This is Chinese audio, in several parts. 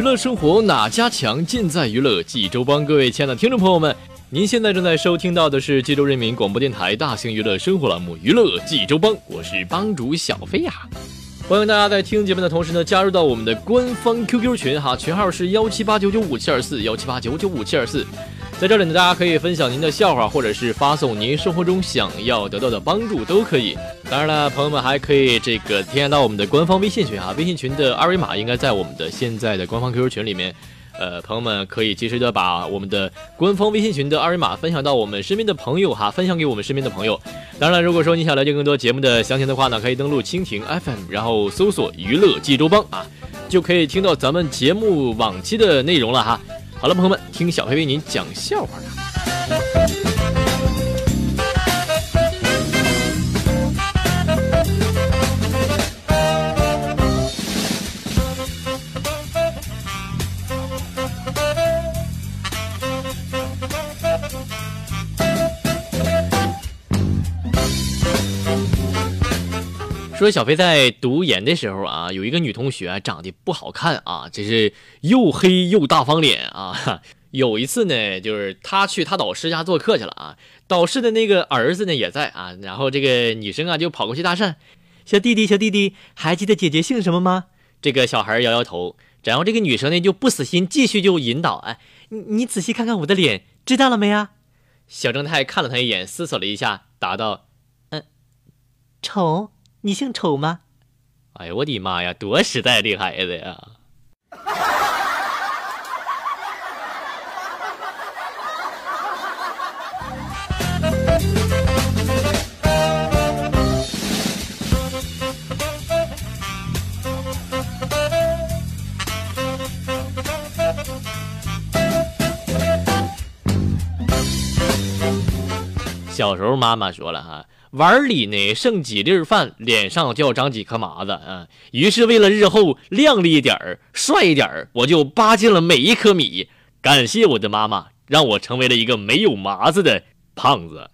娱乐生活哪家强？尽在娱乐济州帮。各位亲爱的听众朋友们，您现在正在收听到的是济州人民广播电台大型娱乐生活栏目《娱乐济州帮》，我是帮主小飞呀。欢迎大家在听节目的同时呢，加入到我们的官方 QQ 群哈，群号是幺七八九九五七二四幺七八九九五七二四。在这里呢，大家可以分享您的笑话，或者是发送您生活中想要得到的帮助，都可以。当然了，朋友们还可以这个添加到我们的官方微信群啊，微信群的二维码应该在我们的现在的官方 QQ 群里面。呃，朋友们可以及时的把我们的官方微信群的二维码分享到我们身边的朋友哈，分享给我们身边的朋友。当然了，如果说你想了解更多节目的详情的话呢，可以登录蜻蜓 FM，然后搜索“娱乐济州帮”啊，就可以听到咱们节目往期的内容了哈。好了，朋友们，听小黑为您讲笑话了。说小飞在读研的时候啊，有一个女同学长得不好看啊，这是又黑又大方脸啊。有一次呢，就是她去她导师家做客去了啊，导师的那个儿子呢也在啊，然后这个女生啊就跑过去搭讪，小弟弟小弟弟，还记得姐姐姓什么吗？这个小孩摇摇头，然后这个女生呢就不死心，继续就引导，哎，你你仔细看看我的脸，知道了没啊？小正太看了他一眼，思索了一下，答道：“嗯，丑。”你姓丑吗？哎呀，我的妈呀，多实在的孩子呀！小时候妈妈说了哈。碗里呢剩几粒饭，脸上就要长几颗麻子啊！于是为了日后靓丽一点儿、帅一点儿，我就扒进了每一颗米。感谢我的妈妈，让我成为了一个没有麻子的胖子。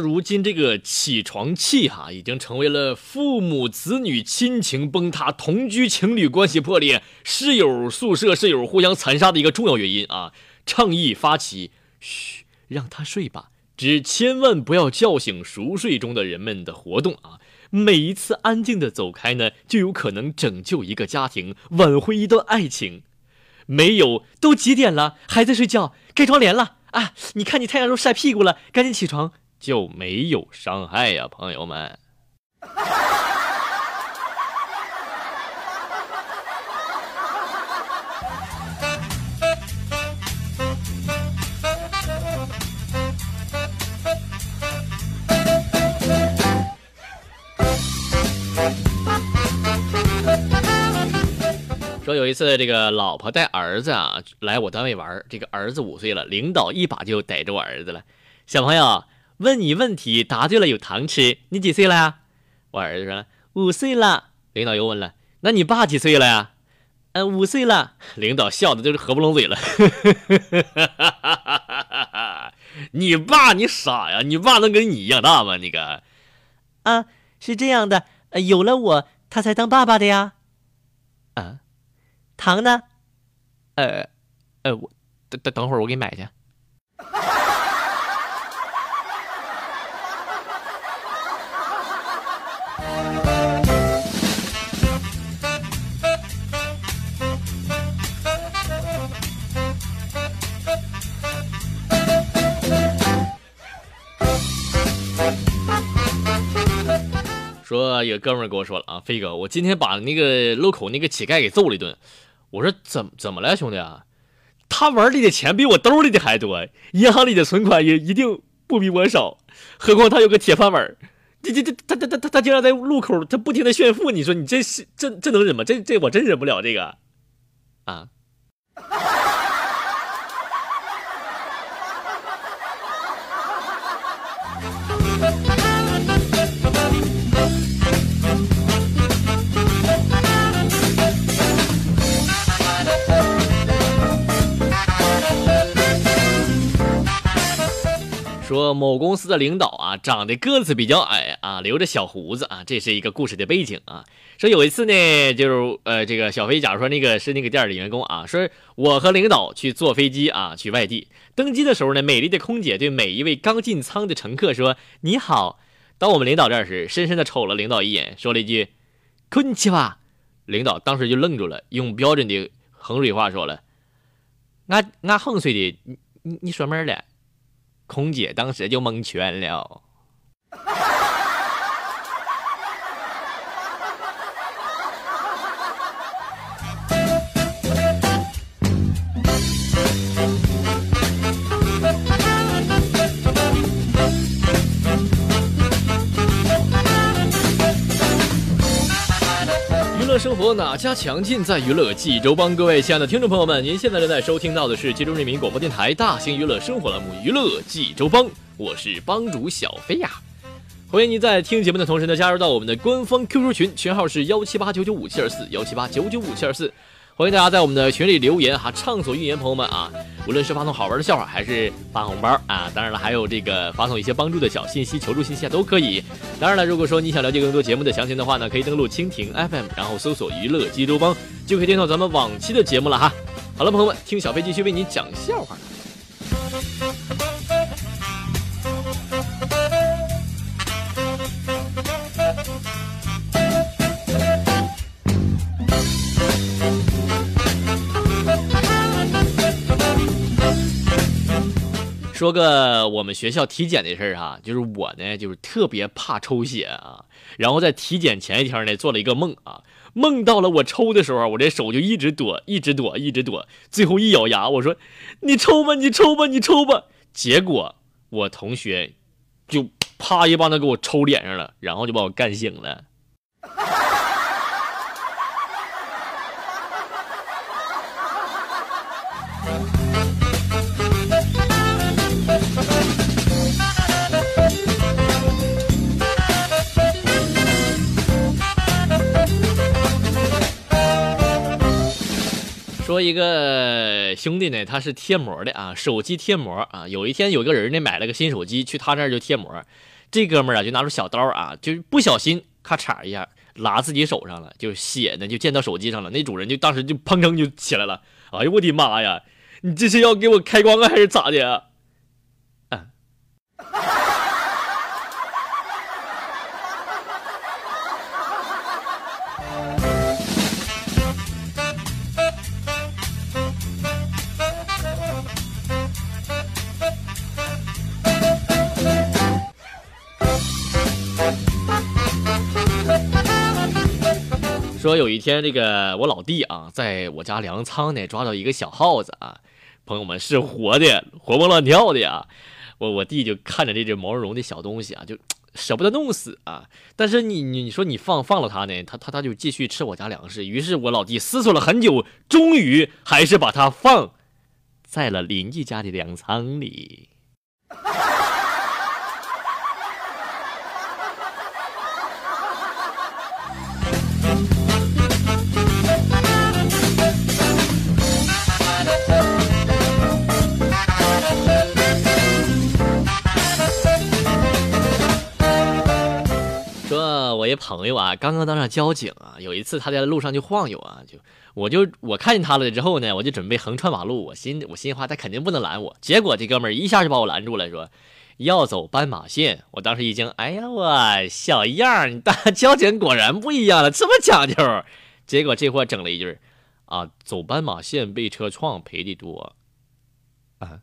如今这个起床气哈，已经成为了父母子女亲情崩塌、同居情侣关系破裂、室友宿舍室友互相残杀的一个重要原因啊！倡议发起，嘘，让他睡吧，只千万不要叫醒熟睡中的人们的活动啊！每一次安静的走开呢，就有可能拯救一个家庭，挽回一段爱情。没有，都几点了，还在睡觉？盖窗帘了啊！你看你太阳都晒屁股了，赶紧起床。就没有伤害呀，朋友们。说有一次，这个老婆带儿子啊来我单位玩，这个儿子五岁了，领导一把就逮着我儿子了，小朋友。问你问题，答对了有糖吃。你几岁了呀？我儿子说五岁了。领导又问了，那你爸几岁了呀？嗯，五岁了。领导笑的就是合不拢嘴了。你爸你傻呀？你爸能跟你一样大吗？那个啊，是这样的，有了我，他才当爸爸的呀。啊，糖呢？呃，呃，我等等等会儿我给你买去。有哥们儿跟我说了啊，飞哥，我今天把那个路口那个乞丐给揍了一顿。我说怎怎么了，兄弟啊？他碗里的钱比我兜里的还多，银行里的存款也一定不比我少。何况他有个铁饭碗，这这这他他他他他竟然在路口他不停的炫富，你说你这是这这能忍吗？这这我真忍不了这个，啊。说某公司的领导啊，长得个子比较矮啊，留着小胡子啊，这是一个故事的背景啊。说有一次呢，就是呃，这个小飞，假如说那个是那个店的员工啊，说我和领导去坐飞机啊，去外地登机的时候呢，美丽的空姐对每一位刚进舱的乘客说：“你好。”当我们领导这时，深深的瞅了领导一眼，说了一句：“坤气吧。”领导当时就愣住了，用标准的衡水话说了：“俺俺衡水的，你你你说门了。”空姐当时就蒙圈了。乐生活哪家强？劲在娱乐济州帮。各位亲爱的听众朋友们，您现在正在收听到的是济州人民广播电台大型娱乐生活栏目《娱乐济州帮》，我是帮主小飞呀。欢迎您在听节目的同时呢，加入到我们的官方 QQ 群，群号是幺七八九九五七二四幺七八九九五七二四。欢迎大家在我们的群里留言哈，畅所欲言，朋友们啊，无论是发送好玩的笑话，还是发红包啊，当然了，还有这个发送一些帮助的小信息、求助信息啊，都可以。当然了，如果说你想了解更多节目的详情的话呢，可以登录蜻蜓 FM，然后搜索“娱乐济州帮”，就可以听到咱们往期的节目了哈。好了，朋友们，听小飞继续为你讲笑话。说个我们学校体检的事儿哈，就是我呢，就是特别怕抽血啊。然后在体检前一天呢，做了一个梦啊，梦到了我抽的时候，我这手就一直躲，一直躲，一直躲。最后一咬牙，我说：“你抽吧，你抽吧，你抽吧。”结果我同学就啪一棒子给我抽脸上了，然后就把我干醒了。说一个兄弟呢，他是贴膜的啊，手机贴膜啊。有一天有个人呢买了个新手机，去他那儿就贴膜。这哥们儿啊就拿出小刀啊，就不小心咔嚓一下拉自己手上了，就血呢就溅到手机上了。那主人就当时就砰砰就起来了，哎呦我的妈呀，你这是要给我开光啊还是咋的？说有一天，这个我老弟啊，在我家粮仓呢，抓到一个小耗子啊，朋友们是活的，活蹦乱跳的呀。我我弟就看着这只毛茸茸的小东西啊，就 舍不得弄死啊。但是你你你说你放放了它呢，它它它就继续吃我家粮食。于是我老弟思索了很久，终于还是把它放在了邻居家的粮仓里。朋友啊，刚刚当上交警啊，有一次他在路上就晃悠啊，就我就我看见他了之后呢，我就准备横穿马路，我心我心话他肯定不能拦我，结果这哥们儿一下就把我拦住了，说要走斑马线。我当时一惊，哎呀我小样儿，你大交警果然不一样了，这么讲究。结果这货整了一句啊，走斑马线被车撞赔的多啊。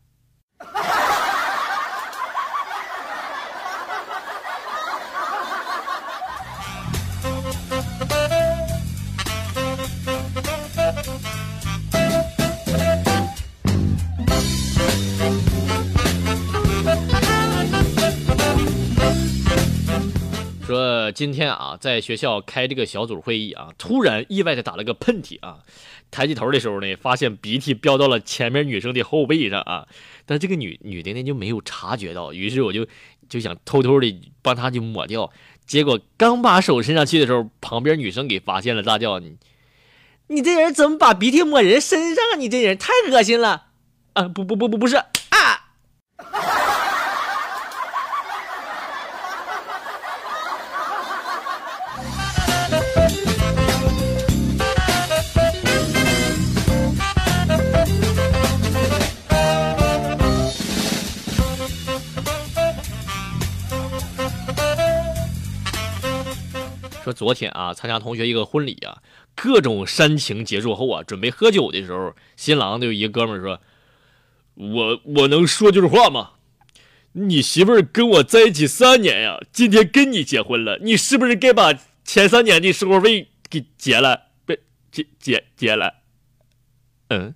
今天啊，在学校开这个小组会议啊，突然意外的打了个喷嚏啊，抬起头的时候呢，发现鼻涕飙到了前面女生的后背上啊，但这个女女的呢就没有察觉到，于是我就就想偷偷的帮她就抹掉，结果刚把手伸上去的时候，旁边女生给发现了，大叫你，你这人怎么把鼻涕抹人身上啊？你这人太恶心了啊！不不不不不是说昨天啊，参加同学一个婚礼啊，各种煽情结束后啊，准备喝酒的时候，新郎就一个哥们说：“我我能说句话吗？你媳妇儿跟我在一起三年呀，今天跟你结婚了，你是不是该把前三年的生活费给结了？别结结结了？嗯。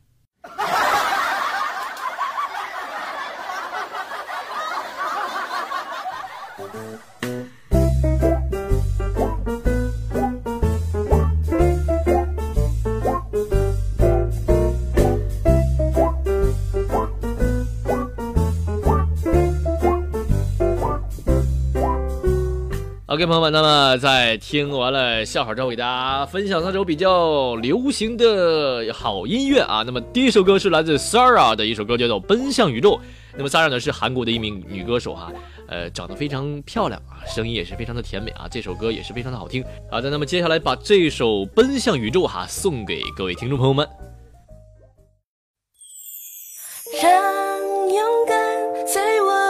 ”OK，朋友们，那么在听完了笑话之后，给大家分享三首比较流行的好音乐啊。那么第一首歌是来自 Sara 的一首歌，叫做《奔向宇宙》。那么 Sara 呢是韩国的一名女歌手哈，呃，长得非常漂亮啊，声音也是非常的甜美啊，这首歌也是非常的好听。好的，那么接下来把这首《奔向宇宙》哈送给各位听众朋友们。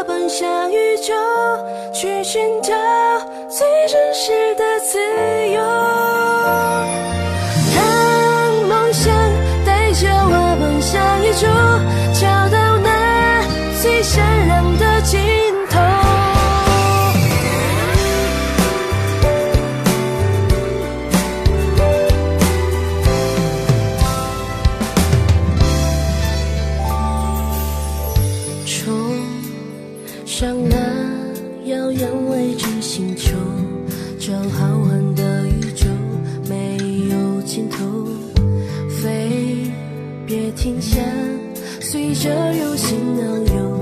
奔向宇宙，去寻找。最真实的自由，尽头，飞别停下，随着流星遨游，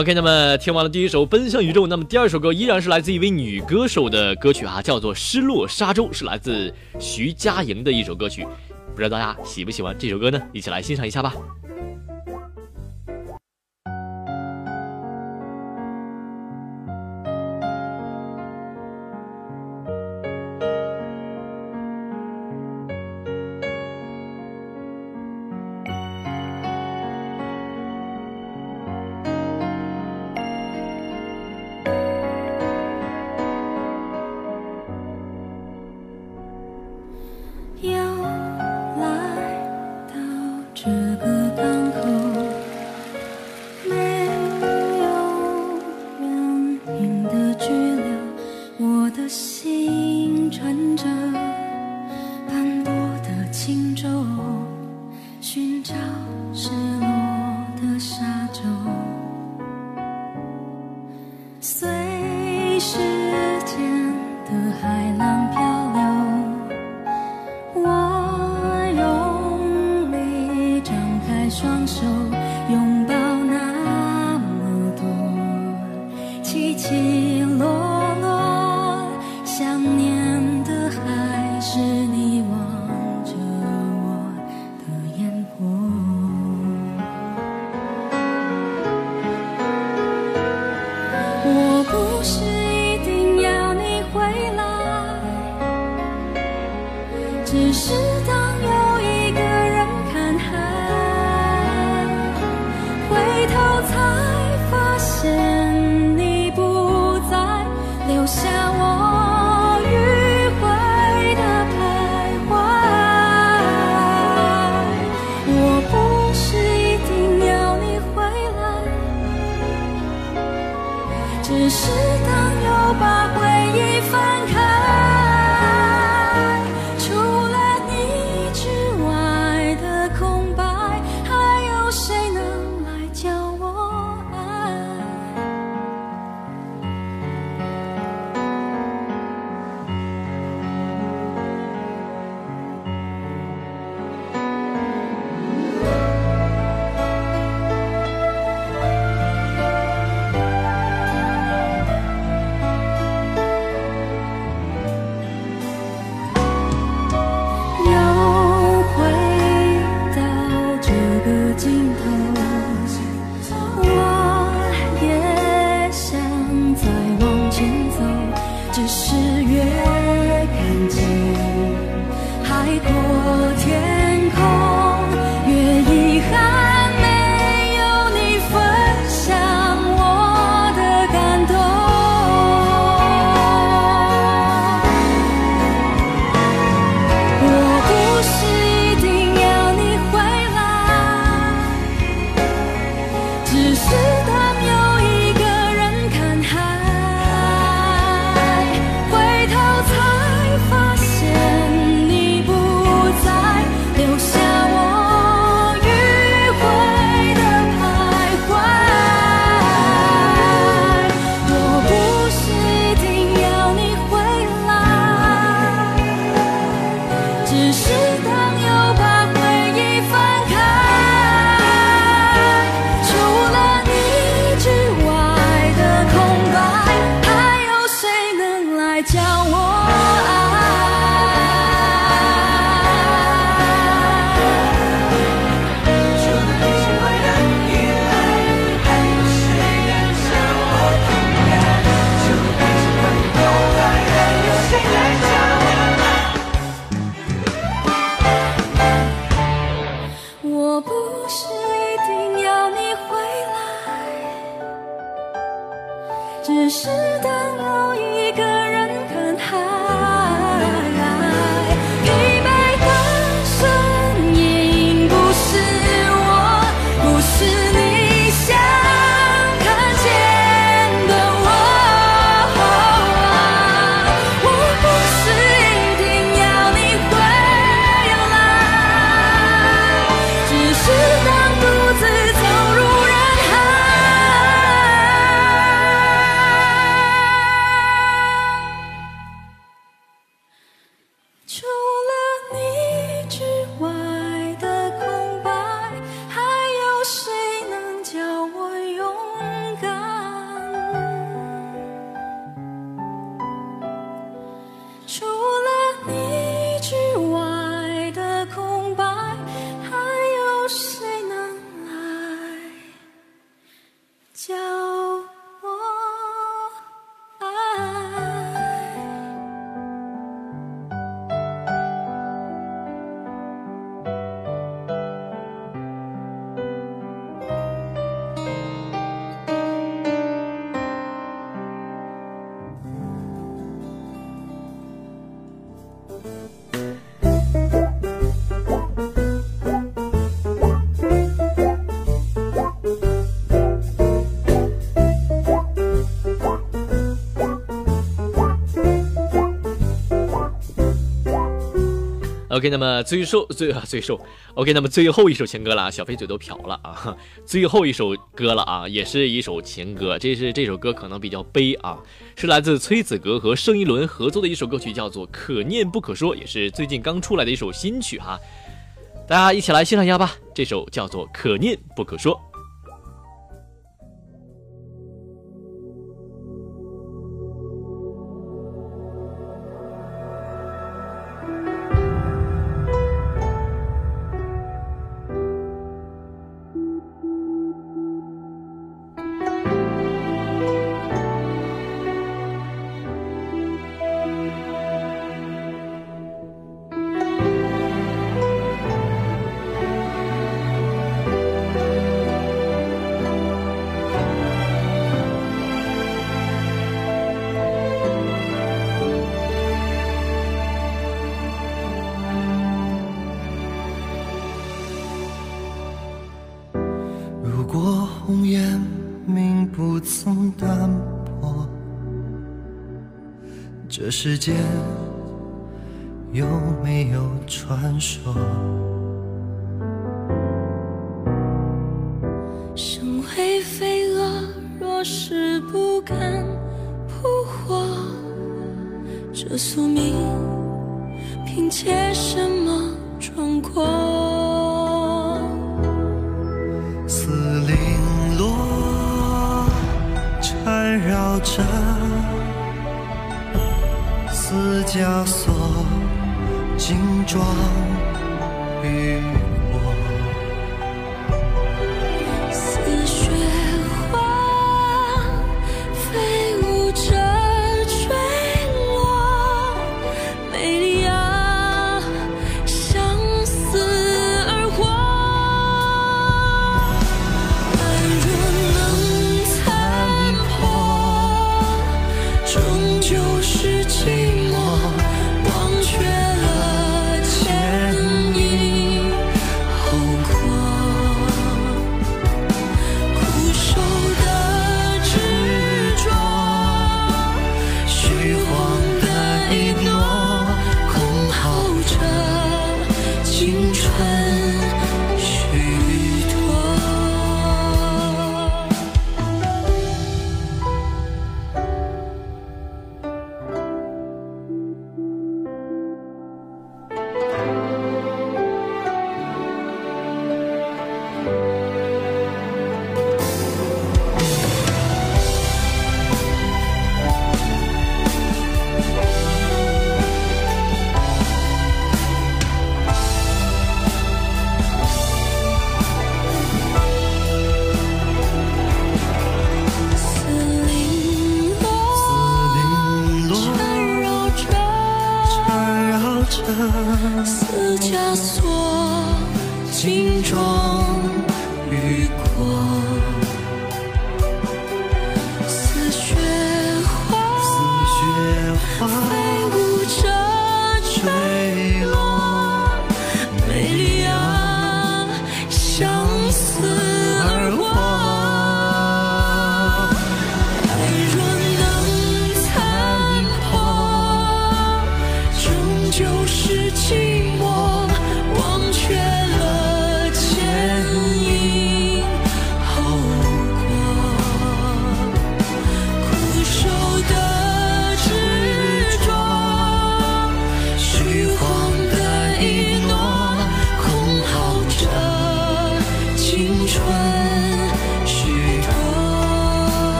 ok 那么听完了第一首奔向宇宙那么第二首歌依然是来自一位女歌手的歌曲啊叫做失落沙洲是来自徐佳莹的一首歌曲。不知道大家喜不喜欢这首歌呢？一起来欣赏一下吧。？OK，那么最后最最后，OK，那么最后一首情歌了啊，小飞嘴都瓢了啊，最后一首歌了啊，也是一首情歌，这是这首歌可能比较悲啊，是来自崔子格和盛一伦合作的一首歌曲，叫做《可念不可说》，也是最近刚出来的一首新曲哈，大家一起来欣赏一下吧，这首叫做《可念不可说》。间有没有传说？身为飞蛾，若是不敢扑火，这宿命凭借什么闯过？枷锁，金装。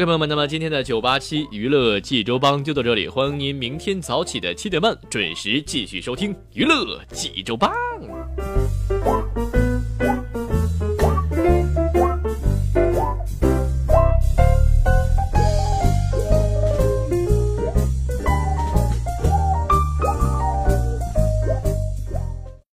OK，朋友们，那么今天的九八七娱乐济州帮就到这里，欢迎您明天早起的七点半准时继续收听娱乐济州帮。